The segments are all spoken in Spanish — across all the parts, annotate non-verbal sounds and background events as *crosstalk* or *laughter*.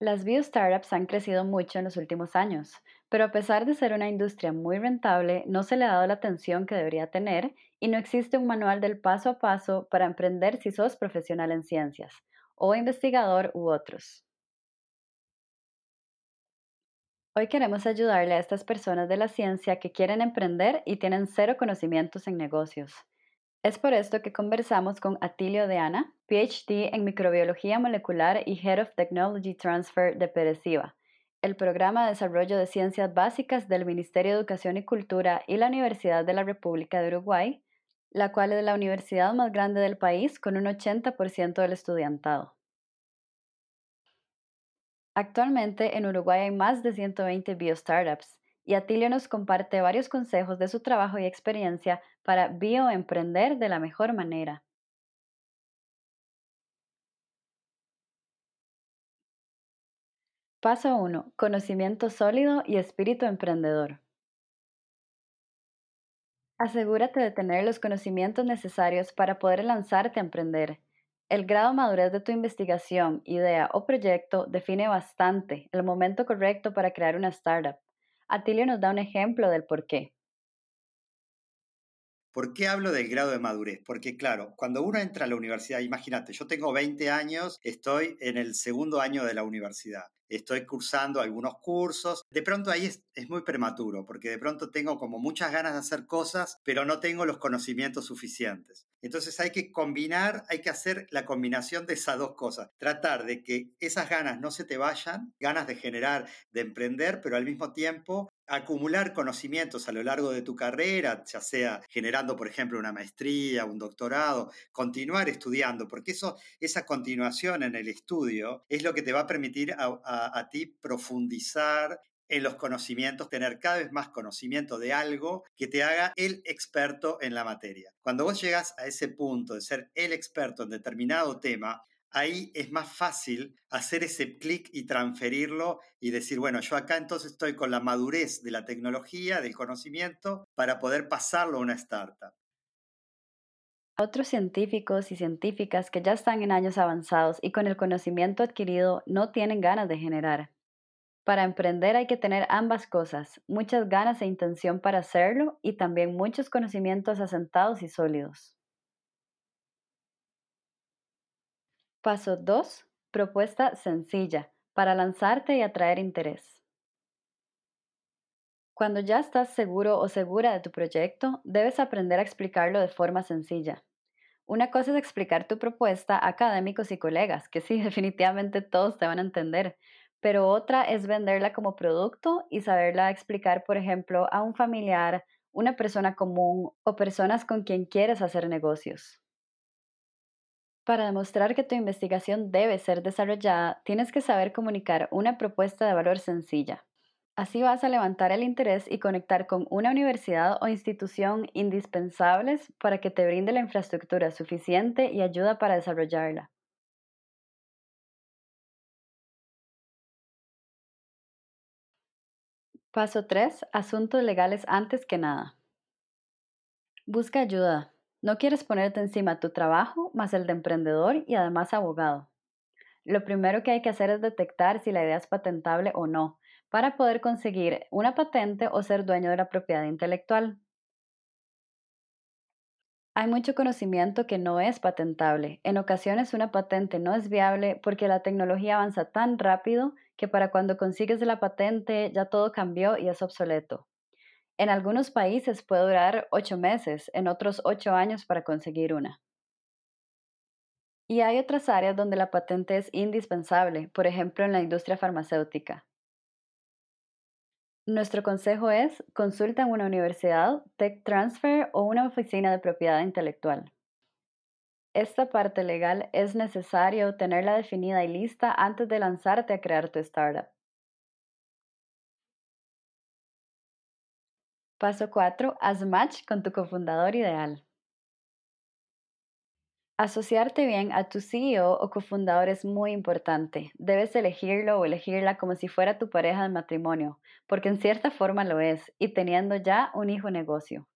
Las bio-startups han crecido mucho en los últimos años, pero a pesar de ser una industria muy rentable, no se le ha dado la atención que debería tener y no existe un manual del paso a paso para emprender si sos profesional en ciencias, o investigador u otros. Hoy queremos ayudarle a estas personas de la ciencia que quieren emprender y tienen cero conocimientos en negocios. Es por esto que conversamos con Atilio Deana, PhD en microbiología molecular y Head of Technology Transfer de Pereciva, el programa de desarrollo de ciencias básicas del Ministerio de Educación y Cultura y la Universidad de la República de Uruguay, la cual es la universidad más grande del país con un 80% del estudiantado. Actualmente en Uruguay hay más de 120 biostartups y Atilio nos comparte varios consejos de su trabajo y experiencia para bioemprender de la mejor manera. Paso 1. Conocimiento sólido y espíritu emprendedor. Asegúrate de tener los conocimientos necesarios para poder lanzarte a emprender. El grado de madurez de tu investigación, idea o proyecto define bastante el momento correcto para crear una startup. Atilio nos da un ejemplo del por qué. ¿Por qué hablo del grado de madurez? Porque claro, cuando uno entra a la universidad, imagínate, yo tengo 20 años, estoy en el segundo año de la universidad estoy cursando algunos cursos. De pronto ahí es, muy prematuro, porque de pronto tengo como muchas ganas de hacer cosas, pero no tengo los conocimientos suficientes. Entonces hay que combinar, hay que hacer la combinación de esas dos cosas. Tratar de que esas ganas no se te vayan, ganas de generar, de emprender, pero al mismo tiempo acumular conocimientos a lo largo de tu carrera, ya sea generando, por ejemplo, una maestría, un doctorado, continuar estudiando, porque eso, esa continuación en el estudio es lo que te va a permitir a, ti profundizar en los conocimientos, tener cada vez más conocimiento de algo que te haga el experto en la materia. Cuando vos llegas a ese punto de ser el experto en determinado tema, ahí es más fácil hacer ese clic y transferirlo y decir, bueno, yo acá entonces estoy con la madurez de la tecnología, del conocimiento, para poder pasarlo a una startup. Otros científicos y científicas que ya están en años avanzados y con el conocimiento adquirido no tienen ganas de generar. Para emprender hay que tener ambas cosas, muchas ganas e intención para hacerlo y también muchos conocimientos asentados y sólidos. Paso 2. Propuesta sencilla para lanzarte y atraer interés. Cuando ya estás seguro o segura de tu proyecto, debes aprender a explicarlo de forma sencilla. Una cosa es explicar tu propuesta a académicos y colegas, que sí, *laughs* definitivamente todos te van a entender, pero otra es venderla como producto y saberla explicar, por ejemplo, a un familiar, una persona común o personas con quien quieres hacer negocios. Para demostrar que tu investigación debe ser desarrollada, tienes que saber comunicar una propuesta de valor sencilla. Así vas a levantar el interés y conectar con una universidad o institución indispensables para que te brinde la infraestructura suficiente y ayuda para desarrollarla. Paso 3. Asuntos legales antes que nada. Busca ayuda. No quieres ponerte encima tu trabajo más el de emprendedor y además abogado. Lo primero que hay que hacer es detectar si la idea es patentable o no, para poder conseguir una patente o ser dueño de la propiedad intelectual. Hay mucho conocimiento que no es patentable. En ocasiones una patente no es viable porque la tecnología avanza tan rápido que para cuando consigues la patente ya todo cambió y es obsoleto. En algunos países puede durar ocho meses, en otros ocho años para conseguir una. Y hay otras áreas donde la patente es indispensable, por ejemplo en la industria farmacéutica. Nuestro consejo es consulta en una universidad, tech transfer o una oficina de propiedad intelectual. Esta parte legal es necesario tenerla definida y lista antes de lanzarte a crear tu startup. Paso 4. Haz match con tu cofundador ideal. Asociarte bien a tu CEO o cofundador es muy importante. Debes elegirlo o elegirla como si fuera tu pareja de matrimonio, porque en cierta forma lo es, y teniendo ya un hijo negocio.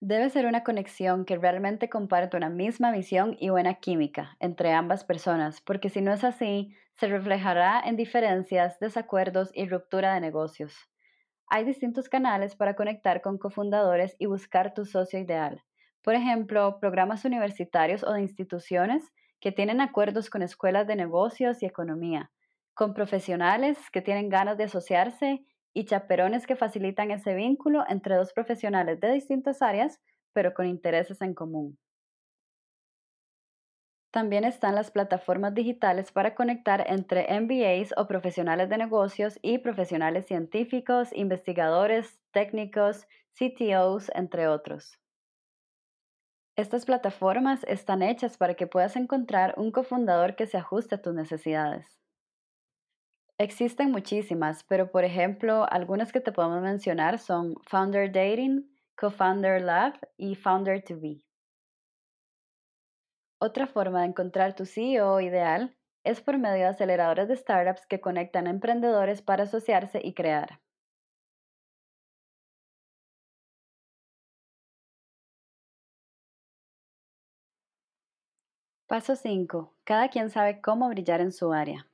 Debe ser una conexión que realmente comparte una misma visión y buena química entre ambas personas, porque si no es así, se reflejará en diferencias, desacuerdos y ruptura de negocios. Hay distintos canales para conectar con cofundadores y buscar tu socio ideal. Por ejemplo, programas universitarios o de instituciones que tienen acuerdos con escuelas de negocios y economía, con profesionales que tienen ganas de asociarse y chaperones que facilitan ese vínculo entre dos profesionales de distintas áreas, pero con intereses en común. También están las plataformas digitales para conectar entre MBAs o profesionales de negocios y profesionales científicos, investigadores, técnicos, CTOs, entre otros. Estas plataformas están hechas para que puedas encontrar un cofundador que se ajuste a tus necesidades. Existen muchísimas, pero por ejemplo, algunas que te podemos mencionar son Founder Dating, Co-Founder Lab y Founder to Be. Otra forma de encontrar tu CEO ideal es por medio de aceleradores de startups que conectan a emprendedores para asociarse y crear. Paso 5. Cada quien sabe cómo brillar en su área.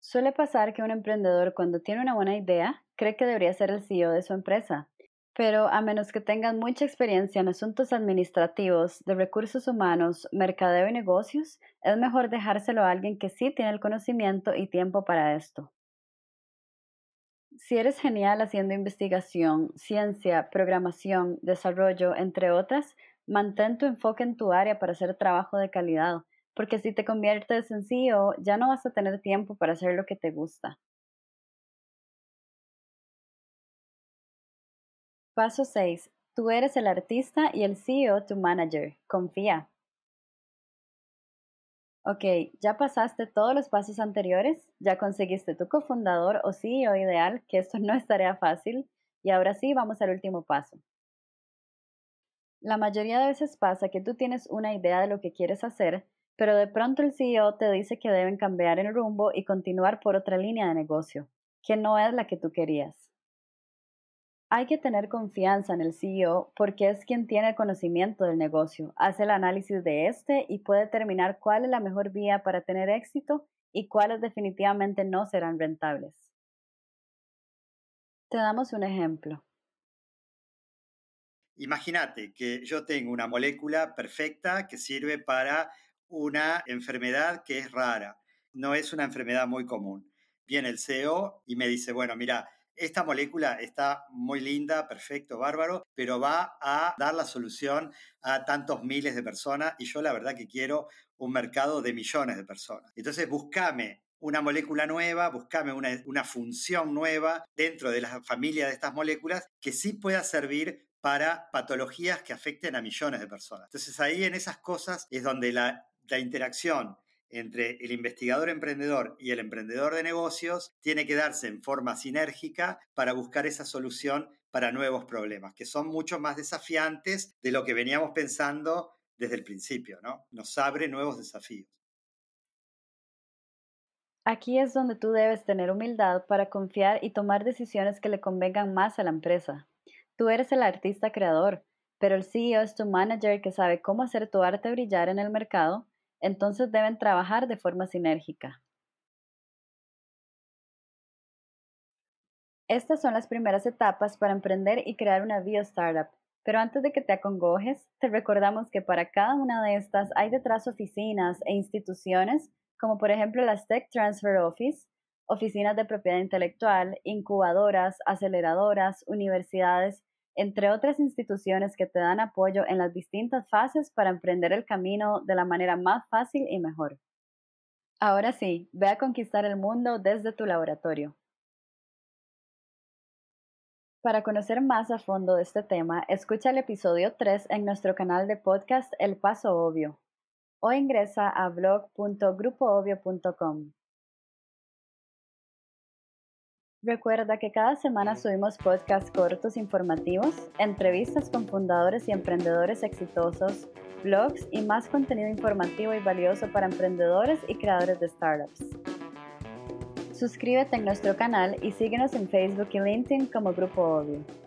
Suele pasar que un emprendedor cuando tiene una buena idea cree que debería ser el CEO de su empresa, pero a menos que tengan mucha experiencia en asuntos administrativos, de recursos humanos, mercadeo y negocios, es mejor dejárselo a alguien que sí tiene el conocimiento y tiempo para esto. Si eres genial haciendo investigación, ciencia, programación, desarrollo, entre otras, Mantén tu enfoque en tu área para hacer trabajo de calidad, porque si te conviertes en CEO, ya no vas a tener tiempo para hacer lo que te gusta. Paso 6. Tú eres el artista y el CEO tu manager. Confía. Ok, ya pasaste todos los pasos anteriores, ya conseguiste tu cofundador o CEO ideal, que esto no es tarea fácil, y ahora sí vamos al último paso. La mayoría de veces pasa que tú tienes una idea de lo que quieres hacer, pero de pronto el CEO te dice que deben cambiar el rumbo y continuar por otra línea de negocio, que no es la que tú querías. Hay que tener confianza en el CEO porque es quien tiene el conocimiento del negocio, hace el análisis de este y puede determinar cuál es la mejor vía para tener éxito y cuáles definitivamente no serán rentables. Te damos un ejemplo. Imagínate que yo tengo una molécula perfecta que sirve para una enfermedad que es rara, no es una enfermedad muy común. Viene el CEO y me dice, bueno, mira, esta molécula está muy linda, perfecto, bárbaro, pero va a dar la solución a tantos miles de personas y yo la verdad que quiero un mercado de millones de personas. Entonces, búscame una molécula nueva, buscame una, una función nueva dentro de la familia de estas moléculas que sí pueda servir para patologías que afecten a millones de personas. Entonces ahí en esas cosas es donde la, interacción entre el investigador emprendedor y el emprendedor de negocios tiene que darse en forma sinérgica para buscar esa solución para nuevos problemas, que son mucho más desafiantes de lo que veníamos pensando desde el principio, ¿no? Nos abre nuevos desafíos. Aquí es donde tú debes tener humildad para confiar y tomar decisiones que le convengan más a la empresa. Tú eres el artista creador, pero el CEO es tu manager que sabe cómo hacer tu arte brillar en el mercado, entonces deben trabajar de forma sinérgica. Estas son las primeras etapas para emprender y crear una bio-startup, pero antes de que te acongojes, te recordamos que para cada una de estas hay detrás oficinas e instituciones, como por ejemplo las Tech Transfer Office, oficinas de propiedad intelectual, incubadoras, aceleradoras, universidades entre otras instituciones que te dan apoyo en las distintas fases para emprender el camino de la manera más fácil y mejor. Ahora sí, ve a conquistar el mundo desde tu laboratorio. Para conocer más a fondo de este tema, escucha el episodio 3 en nuestro canal de podcast El Paso Obvio o ingresa a blog.grupoobvio.com. Recuerda que cada semana subimos podcasts cortos informativos, entrevistas con fundadores y emprendedores exitosos, blogs y más contenido informativo y valioso para emprendedores y creadores de startups. Suscríbete en nuestro canal y síguenos en Facebook y LinkedIn como Grupo Obvio.